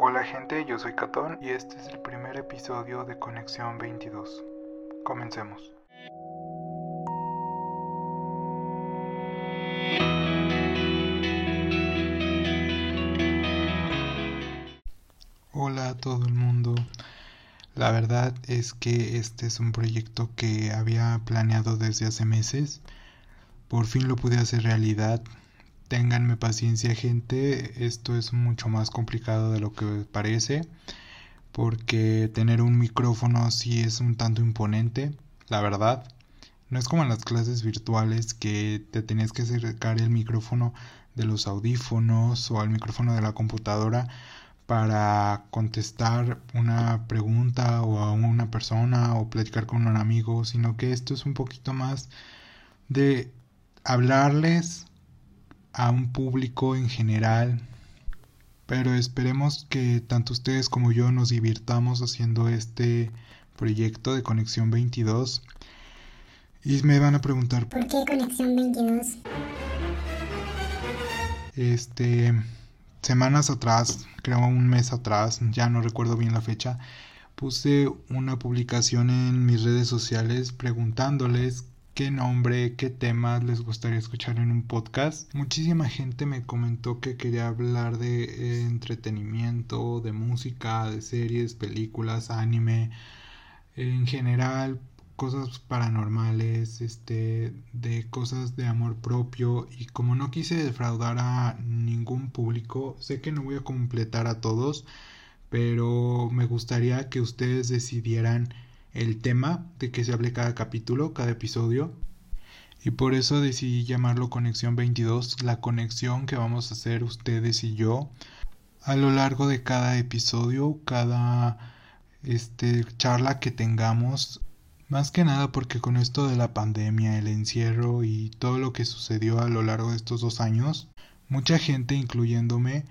Hola gente, yo soy Catón y este es el primer episodio de Conexión 22. Comencemos. Hola a todo el mundo. La verdad es que este es un proyecto que había planeado desde hace meses. Por fin lo pude hacer realidad Ténganme paciencia gente, esto es mucho más complicado de lo que parece, porque tener un micrófono sí es un tanto imponente, la verdad. No es como en las clases virtuales que te tenías que acercar el micrófono de los audífonos o al micrófono de la computadora para contestar una pregunta o a una persona o platicar con un amigo, sino que esto es un poquito más de hablarles a un público en general. Pero esperemos que tanto ustedes como yo nos divirtamos haciendo este proyecto de Conexión 22. Y me van a preguntar ¿Por qué Conexión 22? Este semanas atrás, creo un mes atrás, ya no recuerdo bien la fecha, puse una publicación en mis redes sociales preguntándoles qué nombre, qué temas les gustaría escuchar en un podcast. Muchísima gente me comentó que quería hablar de eh, entretenimiento, de música, de series, películas, anime, en general cosas paranormales, este, de cosas de amor propio y como no quise defraudar a ningún público, sé que no voy a completar a todos, pero me gustaría que ustedes decidieran el tema de que se hable cada capítulo, cada episodio. Y por eso decidí llamarlo Conexión 22, la conexión que vamos a hacer ustedes y yo a lo largo de cada episodio, cada este charla que tengamos. Más que nada porque con esto de la pandemia, el encierro y todo lo que sucedió a lo largo de estos dos años, mucha gente, incluyéndome,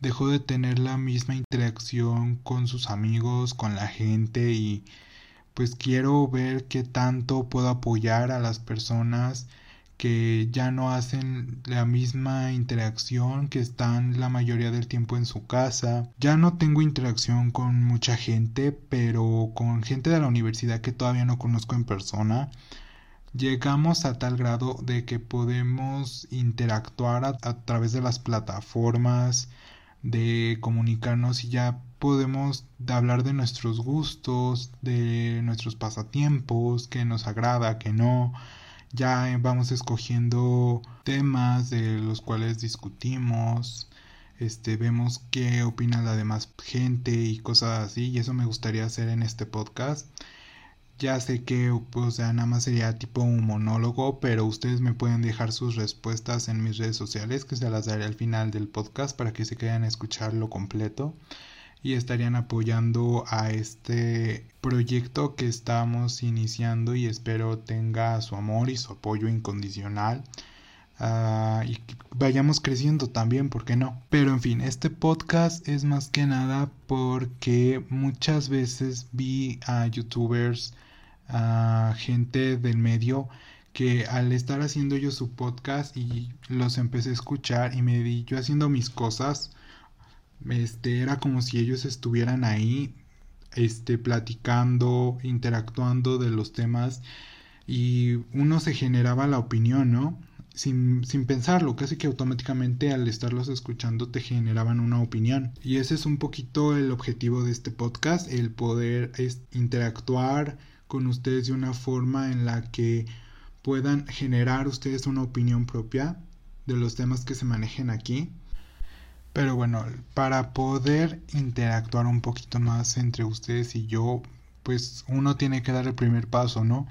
dejó de tener la misma interacción con sus amigos, con la gente y pues quiero ver qué tanto puedo apoyar a las personas que ya no hacen la misma interacción, que están la mayoría del tiempo en su casa. Ya no tengo interacción con mucha gente, pero con gente de la universidad que todavía no conozco en persona. Llegamos a tal grado de que podemos interactuar a, través de las plataformas, de comunicarnos y ya podemos hablar de nuestros gustos, de nuestros pasatiempos, que nos agrada, que no. Ya vamos escogiendo temas de los cuales discutimos, este vemos qué opina la demás gente y cosas así y eso me gustaría hacer en este podcast. Ya sé que, o sea, nada más sería tipo un monólogo, pero ustedes me pueden dejar sus respuestas en mis redes sociales, que se las daré al final del podcast para que se queden a escucharlo completo y estarían apoyando a este proyecto que estamos iniciando y espero tenga su amor y su apoyo incondicional. Uh, y vayamos creciendo también, ¿por qué no? Pero en fin, este podcast es más que nada porque muchas veces vi a youtubers a gente del medio que al estar haciendo yo su podcast y los empecé a escuchar y me di yo haciendo mis cosas, este era como si ellos estuvieran ahí este platicando, interactuando de los temas y uno se generaba la opinión, ¿no? Sin, sin, pensarlo, casi que automáticamente al estarlos escuchando te generaban una opinión. Y ese es un poquito el objetivo de este podcast, el poder interactuar, con ustedes de una forma en la que puedan generar ustedes una opinión propia de los temas que se manejen aquí. Pero bueno, para poder interactuar un poquito más entre ustedes y yo, pues uno tiene que dar el primer paso, ¿no?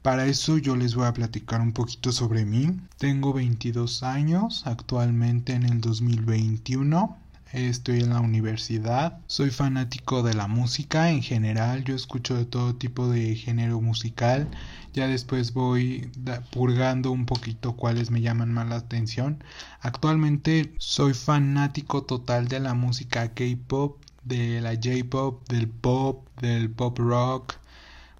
Para eso yo les voy a platicar un poquito sobre mí. Tengo 22 años, actualmente en el 2021 estoy en la universidad, soy fanático de la música en general, yo escucho de todo tipo de género musical, ya después voy purgando un poquito cuáles me llaman más la atención. Actualmente soy fanático total de la música K-pop, de la J-pop, del pop, del pop rock,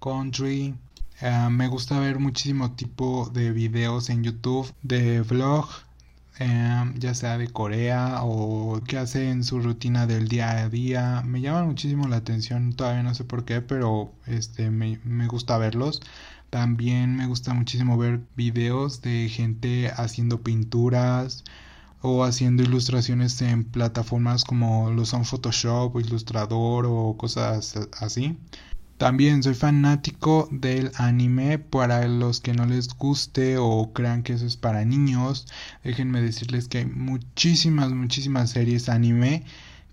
country. Eh, me gusta ver muchísimo tipo de videos en YouTube, de vlog, em, ya sea de Corea o que hace en su rutina del día a día. Me llaman muchísimo la atención, todavía no sé por qué, pero este me, me gusta verlos. También me gusta muchísimo ver videos de gente haciendo pinturas o haciendo ilustraciones en plataformas como lo son Photoshop o Illustrator o cosas así. También soy fanático del anime. Para los que no les guste o crean que eso es para niños, déjenme decirles que hay muchísimas, muchísimas series anime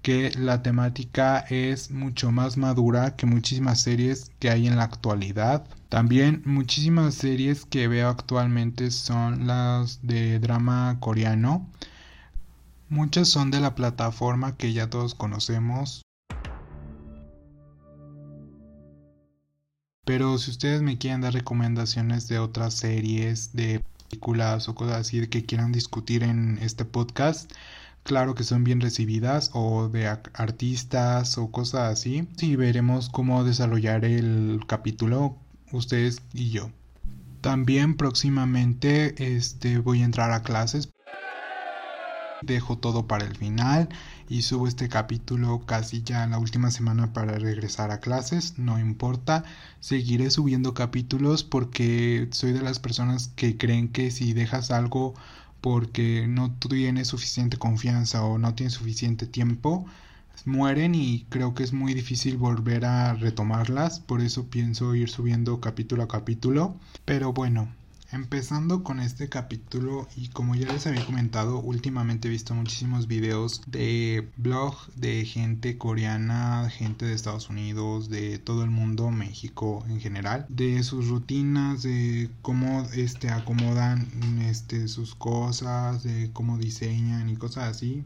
que la temática es mucho más madura que muchísimas series que hay en la actualidad. También muchísimas series que veo actualmente son las de drama coreano. Muchas son de la plataforma que ya todos conocemos, Pero si ustedes me quieren dar recomendaciones de otras series, de películas o cosas así que quieran discutir en este podcast, claro que son bien recibidas o de artistas o cosas así. Y veremos cómo desarrollar el capítulo ustedes y yo. También próximamente este voy a entrar a clases Dejo todo para el final y subo este capítulo casi ya la última semana para regresar a clases. No importa, seguiré subiendo capítulos porque soy de las personas que creen que si dejas algo porque no tienes suficiente confianza o no tienes suficiente tiempo, mueren y creo que es muy difícil volver a retomarlas. Por eso pienso ir subiendo capítulo a capítulo. Pero bueno, Empezando con este capítulo y como ya les había comentado, últimamente he visto muchísimos videos de blog de gente coreana, gente de Estados Unidos, de todo el mundo, México en general, de sus rutinas, de cómo este acomodan este sus cosas, de cómo diseñan y cosas así.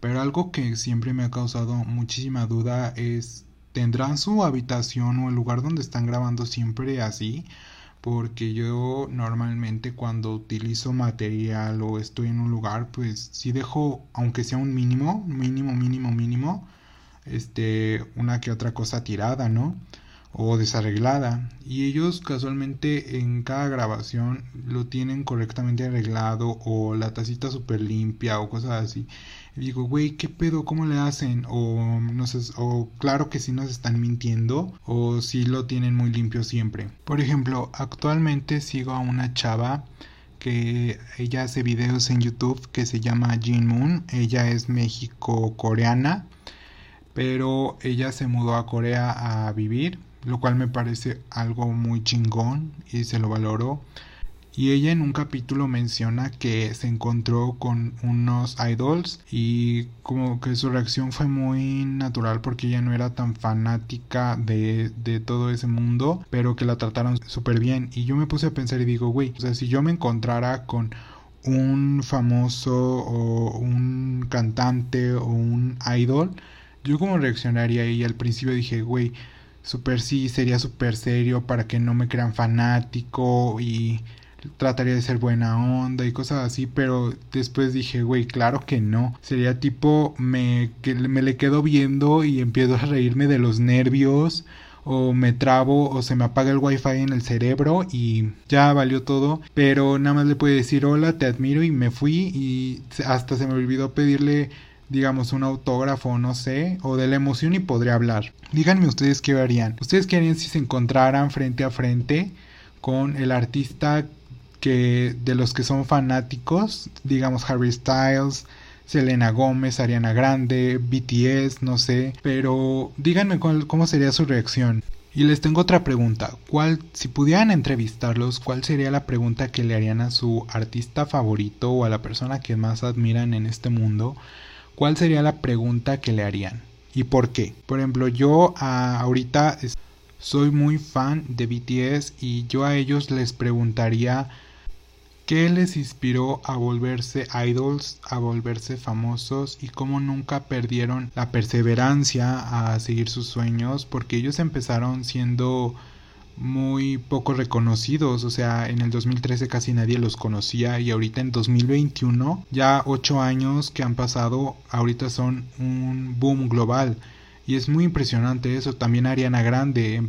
Pero algo que siempre me ha causado muchísima duda es ¿tendrán su habitación o el lugar donde están grabando siempre así? Porque yo normalmente cuando utilizo material o estoy en un lugar, pues sí dejo, aunque sea un mínimo, mínimo, mínimo, mínimo, este, una que otra cosa tirada, ¿no? O desarreglada. Y ellos casualmente en cada grabación lo tienen correctamente arreglado o la tacita súper limpia o cosas así. Y digo, güey, ¿qué pedo? ¿Cómo le hacen? O, no sé, o claro que sí nos están mintiendo, o si lo tienen muy limpio siempre. Por ejemplo, actualmente sigo a una chava que ella hace videos en YouTube que se llama Jin Moon. Ella es México-coreana, pero ella se mudó a Corea a vivir, lo cual me parece algo muy chingón y se lo valoro y ella en un capítulo menciona que se encontró con unos idols y como que su reacción fue muy natural porque ella no era tan fanática de, de todo ese mundo, pero que la trataron súper bien. Y yo me puse a pensar y digo, güey, o sea, si yo me encontrara con un famoso o un cantante o un idol, yo como reaccionaría y al principio dije, güey, súper sí, sería súper serio para que no me crean fanático y trataría de ser buena onda y cosas así, pero después dije, güey, claro que no. Sería tipo, me, que me le quedo viendo y empiezo a reírme de los nervios o me trabo o se me apaga el wifi en el cerebro y ya valió todo, pero nada más le puedo decir hola, te admiro y me fui y hasta se me olvidó pedirle digamos un autógrafo, no sé, o de la emoción y podría hablar. Díganme ustedes qué harían. ¿Ustedes qué harían si se encontraran frente a frente con el artista que de los que son fanáticos, digamos Harry Styles, Selena Gómez, Ariana Grande, BTS, no sé, pero díganme cómo sería su reacción. Y les tengo otra pregunta, ¿cuál si pudieran entrevistarlos, cuál sería la pregunta que le harían a su artista favorito o a la persona que más admiran en este mundo? ¿Cuál sería la pregunta que le harían? ¿Y por qué? Por ejemplo, yo ah, ahorita soy muy fan de BTS y yo a ellos les preguntaría ¿Qué les inspiró a volverse idols, a volverse famosos y cómo nunca perdieron la perseverancia a seguir sus sueños? Porque ellos empezaron siendo muy poco reconocidos, o sea, en el 2013 casi nadie los conocía y ahorita en 2021, ya ocho años que han pasado, ahorita son un boom global. Y es muy impresionante eso. También Ariana Grande,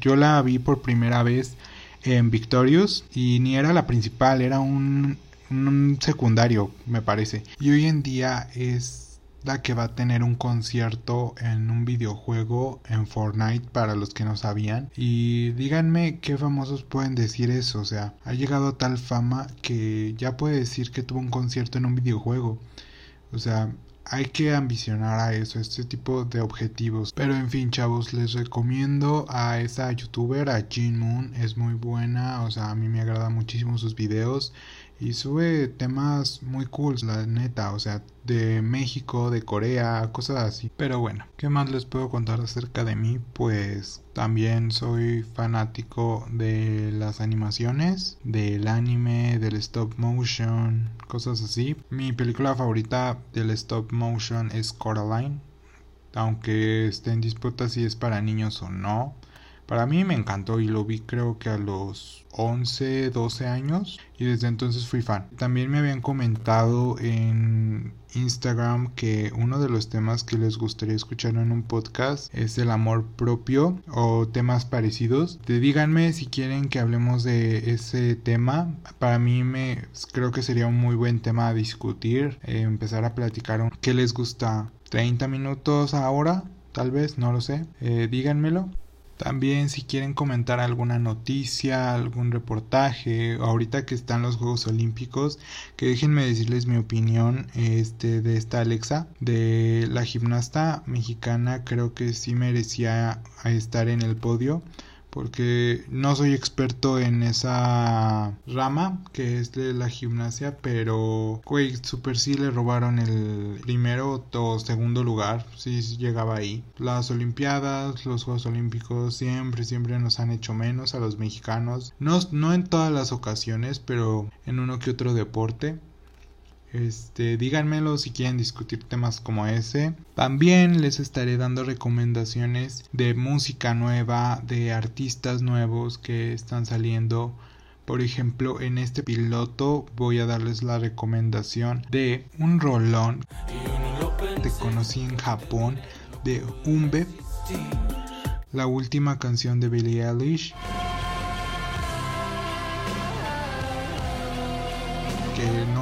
yo la vi por primera vez en Victorious y ni era la principal, era un, un secundario, me parece. Y hoy en día es la que va a tener un concierto en un videojuego en Fortnite para los que no sabían. Y díganme qué famosos pueden decir eso. O sea, ha llegado a tal fama que ya puede decir que tuvo un concierto en un videojuego. O sea, hay que ambicionar a eso, este tipo de objetivos. Pero en fin, chavos, les recomiendo a esa youtuber, a Jin Moon, es muy buena, o sea, a mí me agrada muchísimo sus videos y sube temas muy cool, la neta, o sea, de México, de Corea, cosas así. Pero bueno, ¿qué más les puedo contar acerca de mí? Pues también soy fanático de las animaciones, del anime, del stop motion, cosas así. Mi película favorita del stop motion es Coraline, aunque esté en disputa si es para niños o no. Para mí me encantó y lo vi creo que a los 11, 12 años y desde entonces fui fan. También me habían comentado en Instagram que uno de los temas que les gustaría escuchar en un podcast es el amor propio o temas parecidos. Te díganme si quieren que hablemos de ese tema. Para mí me creo que sería un muy buen tema a discutir, eh, empezar a platicar qué les gusta. 30 minutos ahora, tal vez, no lo sé. Eh, díganmelo. También si quieren comentar alguna noticia, algún reportaje, ahorita que están los Juegos Olímpicos, que déjenme decirles mi opinión este, de esta Alexa, de la gimnasta mexicana, creo que sí merecía estar en el podio porque no soy experto en esa rama que es de la gimnasia, pero güey, super sí le robaron el primero o segundo lugar, sí llegaba ahí. Las olimpiadas, los Juegos Olímpicos siempre, siempre nos han hecho menos a los mexicanos, no, no en todas las ocasiones, pero en uno que otro deporte. Este, díganmelo si quieren discutir temas como ese. También les estaré dando recomendaciones de música nueva, de artistas nuevos que están saliendo. Por ejemplo, en este piloto voy a darles la recomendación de un rolón que conocí en Japón de Umbe, la última canción de Billie Eilish.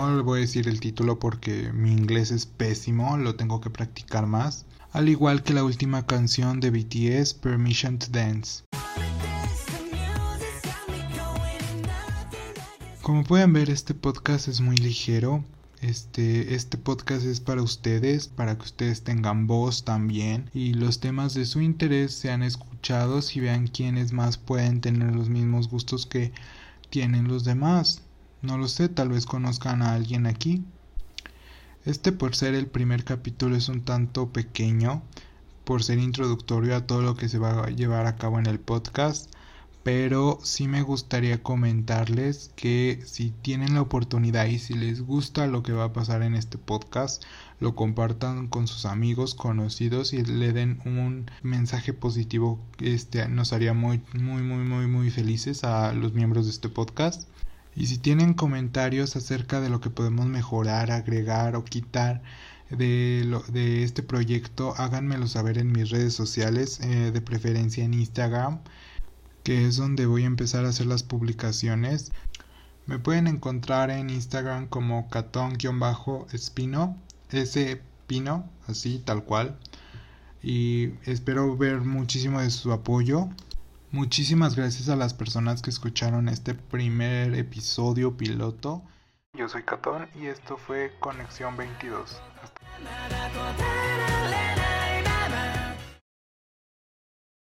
No le voy a decir el título porque mi inglés es pésimo, lo tengo que practicar más. Al igual que la última canción de BTS, Permission to Dance. Como pueden ver, este podcast es muy ligero. Este, este podcast es para ustedes, para que ustedes tengan voz también y los temas de su interés sean escuchados y vean quiénes más pueden tener los mismos gustos que tienen los demás. No lo sé, tal vez conozcan a alguien aquí. Este por ser el primer capítulo es un tanto pequeño, por ser introductorio a todo lo que se va a llevar a cabo en el podcast, pero sí me gustaría comentarles que si tienen la oportunidad y si les gusta lo que va a pasar en este podcast, lo compartan con sus amigos, conocidos y le den un mensaje positivo. Este nos haría muy muy muy muy muy felices a los miembros de este podcast. Y si tienen comentarios acerca de lo que podemos mejorar, agregar o quitar de, este proyecto, háganmelo saber en mis redes sociales, eh, de preferencia en Instagram, que es donde voy a empezar a hacer las publicaciones. Me pueden encontrar en Instagram como catón-espino, ese pino, así tal cual. Y espero ver muchísimo de su apoyo. Muchísimas gracias a las personas que escucharon este primer episodio piloto. Yo soy Catón y esto fue Conexión 22. Hasta